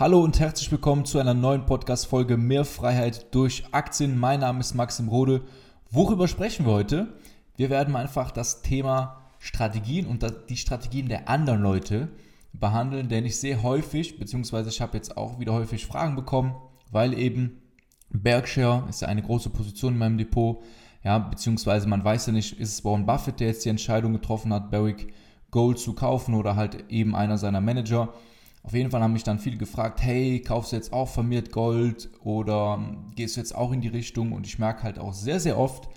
Hallo und herzlich willkommen zu einer neuen Podcast-Folge Mehr Freiheit durch Aktien. Mein Name ist Maxim Rode. Worüber sprechen wir heute? Wir werden einfach das Thema Strategien und die Strategien der anderen Leute behandeln, denn ich sehe häufig, beziehungsweise ich habe jetzt auch wieder häufig Fragen bekommen, weil eben Berkshire ist ja eine große Position in meinem Depot, ja, beziehungsweise man weiß ja nicht, ist es Warren Buffett, der jetzt die Entscheidung getroffen hat, Barrick Gold zu kaufen oder halt eben einer seiner Manager. Auf jeden Fall haben mich dann viele gefragt, hey, kaufst du jetzt auch vermehrt Gold oder gehst du jetzt auch in die Richtung? Und ich merke halt auch sehr, sehr oft,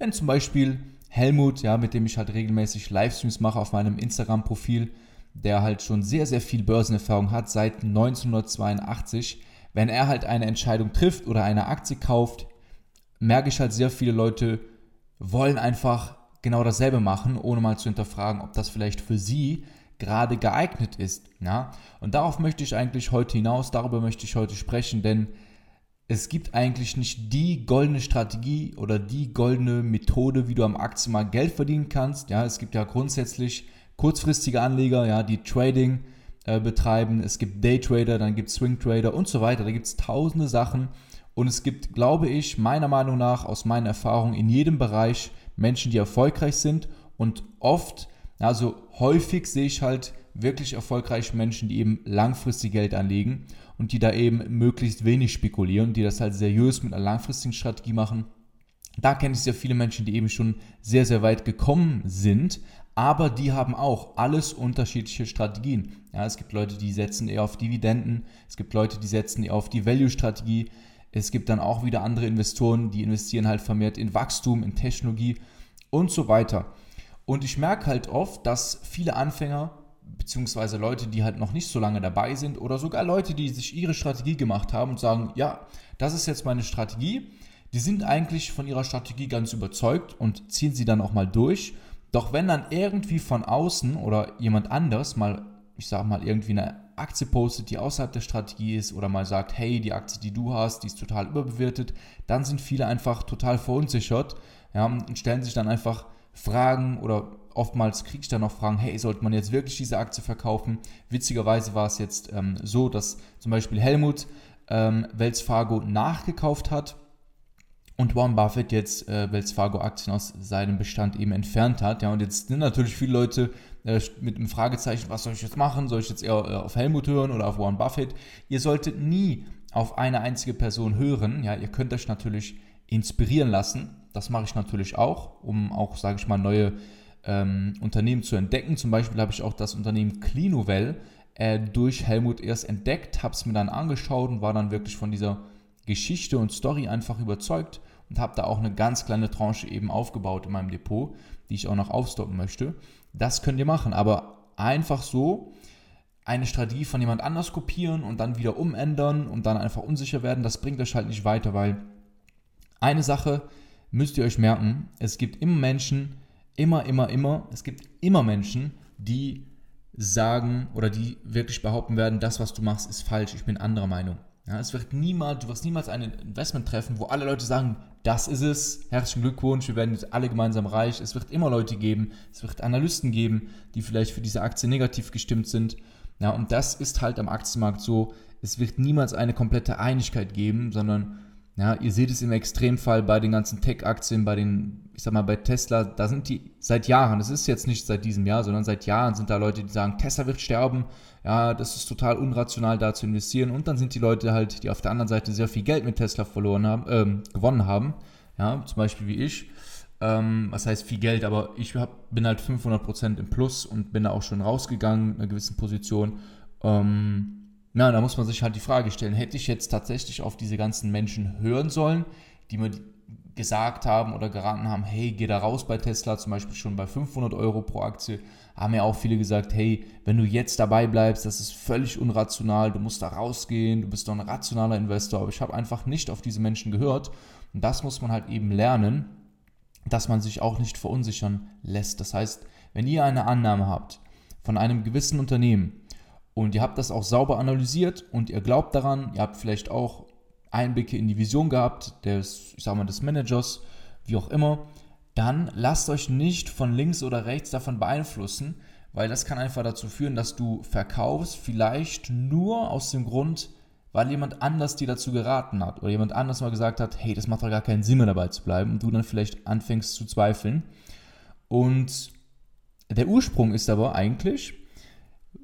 wenn zum Beispiel Helmut, ja, mit dem ich halt regelmäßig Livestreams mache auf meinem Instagram-Profil, der halt schon sehr, sehr viel Börsenerfahrung hat seit 1982, wenn er halt eine Entscheidung trifft oder eine Aktie kauft, merke ich halt sehr viele Leute wollen einfach genau dasselbe machen, ohne mal zu hinterfragen, ob das vielleicht für sie gerade geeignet ist. Ja? Und darauf möchte ich eigentlich heute hinaus, darüber möchte ich heute sprechen, denn es gibt eigentlich nicht die goldene Strategie oder die goldene Methode, wie du am Aktienmarkt Geld verdienen kannst. Ja, es gibt ja grundsätzlich kurzfristige Anleger, ja, die Trading äh, betreiben. Es gibt Daytrader, dann gibt es Swingtrader und so weiter. Da gibt es tausende Sachen. Und es gibt, glaube ich, meiner Meinung nach, aus meiner Erfahrung, in jedem Bereich Menschen, die erfolgreich sind und oft also häufig sehe ich halt wirklich erfolgreiche Menschen, die eben langfristig Geld anlegen und die da eben möglichst wenig spekulieren, die das halt seriös mit einer langfristigen Strategie machen. Da kenne ich sehr viele Menschen, die eben schon sehr, sehr weit gekommen sind, aber die haben auch alles unterschiedliche Strategien. Ja, es gibt Leute, die setzen eher auf Dividenden, es gibt Leute, die setzen eher auf die Value-Strategie, es gibt dann auch wieder andere Investoren, die investieren halt vermehrt in Wachstum, in Technologie und so weiter. Und ich merke halt oft, dass viele Anfänger, beziehungsweise Leute, die halt noch nicht so lange dabei sind oder sogar Leute, die sich ihre Strategie gemacht haben und sagen, ja, das ist jetzt meine Strategie, die sind eigentlich von ihrer Strategie ganz überzeugt und ziehen sie dann auch mal durch. Doch wenn dann irgendwie von außen oder jemand anders mal, ich sag mal, irgendwie eine Aktie postet, die außerhalb der Strategie ist oder mal sagt, hey, die Aktie, die du hast, die ist total überbewertet, dann sind viele einfach total verunsichert ja, und stellen sich dann einfach Fragen oder oftmals kriege ich dann noch Fragen, hey, sollte man jetzt wirklich diese Aktie verkaufen? Witzigerweise war es jetzt ähm, so, dass zum Beispiel Helmut ähm, Wells Fargo nachgekauft hat und Warren Buffett jetzt äh, Wells Fargo Aktien aus seinem Bestand eben entfernt hat. Ja, und jetzt sind natürlich viele Leute äh, mit einem Fragezeichen, was soll ich jetzt machen? Soll ich jetzt eher äh, auf Helmut hören oder auf Warren Buffett? Ihr solltet nie auf eine einzige Person hören. Ja, ihr könnt euch natürlich inspirieren lassen das mache ich natürlich auch, um auch, sage ich mal, neue ähm, Unternehmen zu entdecken. Zum Beispiel habe ich auch das Unternehmen Clinuvel äh, durch Helmut erst entdeckt, habe es mir dann angeschaut und war dann wirklich von dieser Geschichte und Story einfach überzeugt und habe da auch eine ganz kleine Tranche eben aufgebaut in meinem Depot, die ich auch noch aufstocken möchte. Das könnt ihr machen, aber einfach so eine Strategie von jemand anders kopieren und dann wieder umändern und dann einfach unsicher werden, das bringt euch halt nicht weiter, weil eine Sache, müsst ihr euch merken, es gibt immer Menschen, immer, immer, immer, es gibt immer Menschen, die sagen oder die wirklich behaupten werden, das, was du machst, ist falsch, ich bin anderer Meinung. Ja, es wird niemals, du wirst niemals ein Investment treffen, wo alle Leute sagen, das ist es, herzlichen Glückwunsch, wir werden jetzt alle gemeinsam reich. Es wird immer Leute geben, es wird Analysten geben, die vielleicht für diese Aktie negativ gestimmt sind. Ja, und das ist halt am Aktienmarkt so, es wird niemals eine komplette Einigkeit geben, sondern ja, ihr seht es im Extremfall bei den ganzen Tech-Aktien, bei den, ich sag mal, bei Tesla, da sind die seit Jahren, das ist jetzt nicht seit diesem Jahr, sondern seit Jahren sind da Leute, die sagen, Tesla wird sterben, ja, das ist total unrational, da zu investieren. Und dann sind die Leute halt, die auf der anderen Seite sehr viel Geld mit Tesla verloren haben, ähm, gewonnen haben, ja, zum Beispiel wie ich. Ähm, was heißt viel Geld, aber ich hab, bin halt 500% im Plus und bin da auch schon rausgegangen in einer gewissen Position. Ähm, na, da muss man sich halt die Frage stellen, hätte ich jetzt tatsächlich auf diese ganzen Menschen hören sollen, die mir gesagt haben oder geraten haben, hey, geh da raus bei Tesla, zum Beispiel schon bei 500 Euro pro Aktie, haben ja auch viele gesagt, hey, wenn du jetzt dabei bleibst, das ist völlig unrational, du musst da rausgehen, du bist doch ein rationaler Investor, aber ich habe einfach nicht auf diese Menschen gehört und das muss man halt eben lernen, dass man sich auch nicht verunsichern lässt. Das heißt, wenn ihr eine Annahme habt von einem gewissen Unternehmen, und ihr habt das auch sauber analysiert und ihr glaubt daran, ihr habt vielleicht auch Einblicke in die Vision gehabt, des, ich sag mal, des Managers, wie auch immer, dann lasst euch nicht von links oder rechts davon beeinflussen, weil das kann einfach dazu führen, dass du verkaufst, vielleicht nur aus dem Grund, weil jemand anders dir dazu geraten hat oder jemand anders mal gesagt hat, hey, das macht doch gar keinen Sinn mehr dabei zu bleiben und du dann vielleicht anfängst zu zweifeln. Und der Ursprung ist aber eigentlich,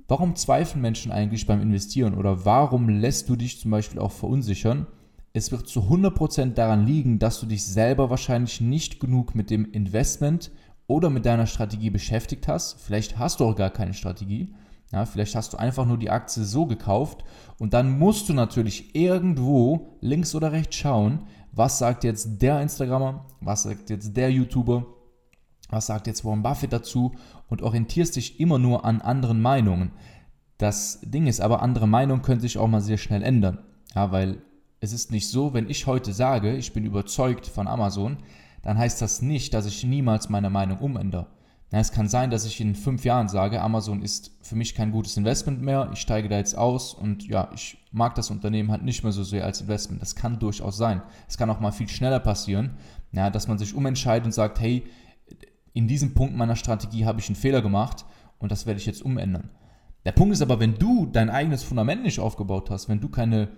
warum zweifeln Menschen eigentlich beim Investieren oder warum lässt du dich zum Beispiel auch verunsichern? Es wird zu 100% daran liegen, dass du dich selber wahrscheinlich nicht genug mit dem Investment oder mit deiner Strategie beschäftigt hast. Vielleicht hast du auch gar keine Strategie. Ja, vielleicht hast du einfach nur die Aktie so gekauft und dann musst du natürlich irgendwo links oder rechts schauen, was sagt jetzt der Instagrammer, was sagt jetzt der YouTuber, was sagt jetzt Warren Buffett dazu und orientierst dich immer nur an anderen Meinungen. Das Ding ist aber, andere Meinungen können sich auch mal sehr schnell ändern. Ja, weil es ist nicht so, wenn ich heute sage, ich bin überzeugt von Amazon, dann heißt das nicht, dass ich niemals meine Meinung umändere. Ja, es kann sein, dass ich in fünf Jahren sage, Amazon ist für mich kein gutes Investment mehr, ich steige da jetzt aus und ja, ich mag das Unternehmen halt nicht mehr so sehr als Investment. Das kann durchaus sein. Es kann auch mal viel schneller passieren, ja, dass man sich umentscheidet und sagt, hey, in diesem Punkt meiner Strategie habe ich einen Fehler gemacht und das werde ich jetzt umändern. Der Punkt ist aber, wenn du dein eigenes Fundament nicht aufgebaut hast, wenn du keine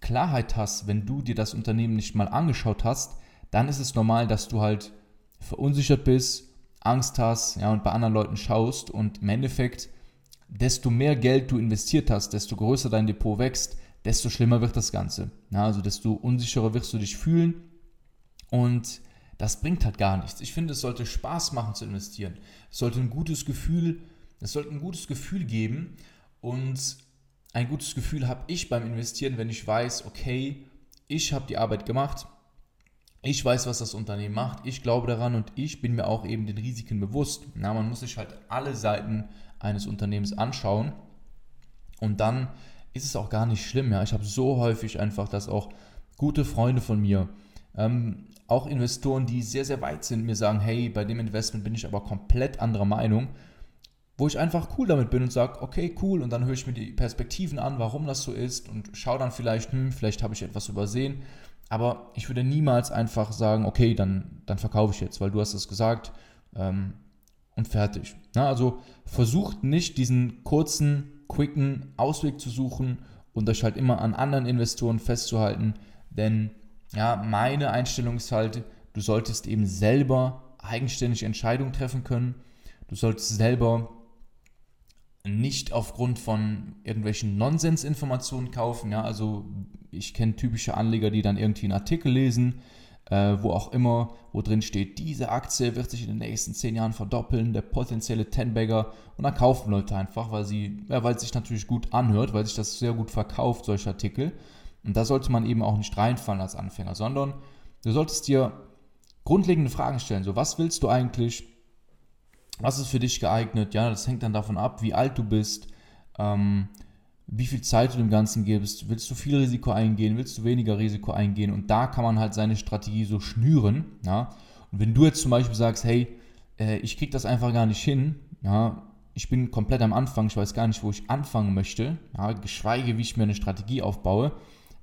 Klarheit hast, wenn du dir das Unternehmen nicht mal angeschaut hast, dann ist es normal, dass du halt verunsichert bist, Angst hast, ja, und bei anderen Leuten schaust und im Endeffekt, desto mehr Geld du investiert hast, desto größer dein Depot wächst, desto schlimmer wird das Ganze. Ja, also desto unsicherer wirst du dich fühlen und das bringt halt gar nichts. Ich finde, es sollte Spaß machen zu investieren. Es sollte ein gutes Gefühl, es sollte ein gutes Gefühl geben und ein gutes Gefühl habe ich beim Investieren, wenn ich weiß, okay, ich habe die Arbeit gemacht, ich weiß, was das Unternehmen macht, ich glaube daran und ich bin mir auch eben den Risiken bewusst. Na, man muss sich halt alle Seiten eines Unternehmens anschauen und dann ist es auch gar nicht schlimm. Ja, ich habe so häufig einfach, dass auch gute Freunde von mir, ähm, auch Investoren, die sehr, sehr weit sind, mir sagen, hey, bei dem Investment bin ich aber komplett anderer Meinung wo ich einfach cool damit bin und sage, okay, cool, und dann höre ich mir die Perspektiven an, warum das so ist und schaue dann vielleicht, hm, vielleicht habe ich etwas übersehen. Aber ich würde niemals einfach sagen, okay, dann, dann verkaufe ich jetzt, weil du hast es gesagt ähm, und fertig. Na, also versucht nicht diesen kurzen, quicken Ausweg zu suchen und euch halt immer an anderen Investoren festzuhalten, denn ja, meine Einstellung ist halt, du solltest eben selber eigenständig Entscheidungen treffen können. Du solltest selber nicht aufgrund von irgendwelchen Nonsensinformationen kaufen. Ja, also ich kenne typische Anleger, die dann irgendwie einen Artikel lesen, äh, wo auch immer, wo drin steht, diese Aktie wird sich in den nächsten zehn Jahren verdoppeln, der potenzielle Ten-Bagger. Und dann kaufen Leute einfach, weil sie, ja, weil es sich natürlich gut anhört, weil sich das sehr gut verkauft, solche Artikel. Und da sollte man eben auch nicht reinfallen als Anfänger, sondern du solltest dir grundlegende Fragen stellen. So, was willst du eigentlich? Was ist für dich geeignet? Ja, das hängt dann davon ab, wie alt du bist, ähm, wie viel Zeit du dem Ganzen gibst. Willst du viel Risiko eingehen? Willst du weniger Risiko eingehen? Und da kann man halt seine Strategie so schnüren. Ja? Und wenn du jetzt zum Beispiel sagst, hey, äh, ich kriege das einfach gar nicht hin, ja, ich bin komplett am Anfang, ich weiß gar nicht, wo ich anfangen möchte, ja, geschweige, wie ich mir eine Strategie aufbaue,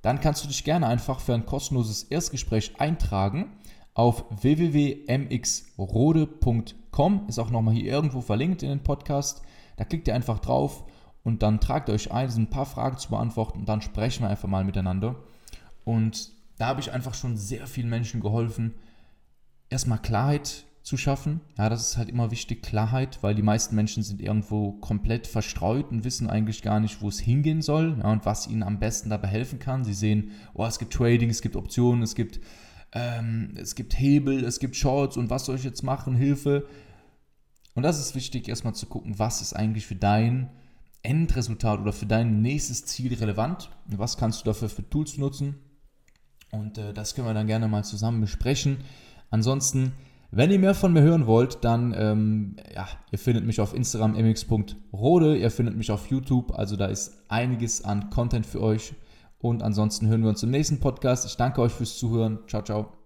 dann kannst du dich gerne einfach für ein kostenloses Erstgespräch eintragen auf www.mxrode.com. Ist auch nochmal hier irgendwo verlinkt in den Podcast. Da klickt ihr einfach drauf und dann tragt ihr euch ein, sind ein paar Fragen zu beantworten und dann sprechen wir einfach mal miteinander. Und da habe ich einfach schon sehr vielen Menschen geholfen, erstmal Klarheit zu schaffen. Ja, das ist halt immer wichtig, Klarheit, weil die meisten Menschen sind irgendwo komplett verstreut und wissen eigentlich gar nicht, wo es hingehen soll ja, und was ihnen am besten dabei helfen kann. Sie sehen, oh, es gibt Trading, es gibt Optionen, es gibt ähm, es gibt Hebel, es gibt Shorts und was soll ich jetzt machen, Hilfe. Und das ist wichtig, erstmal zu gucken, was ist eigentlich für dein Endresultat oder für dein nächstes Ziel relevant. Was kannst du dafür für Tools nutzen? Und äh, das können wir dann gerne mal zusammen besprechen. Ansonsten, wenn ihr mehr von mir hören wollt, dann, ähm, ja, ihr findet mich auf Instagram mx.rode, ihr findet mich auf YouTube, also da ist einiges an Content für euch. Und ansonsten hören wir uns im nächsten Podcast. Ich danke euch fürs Zuhören. Ciao, ciao.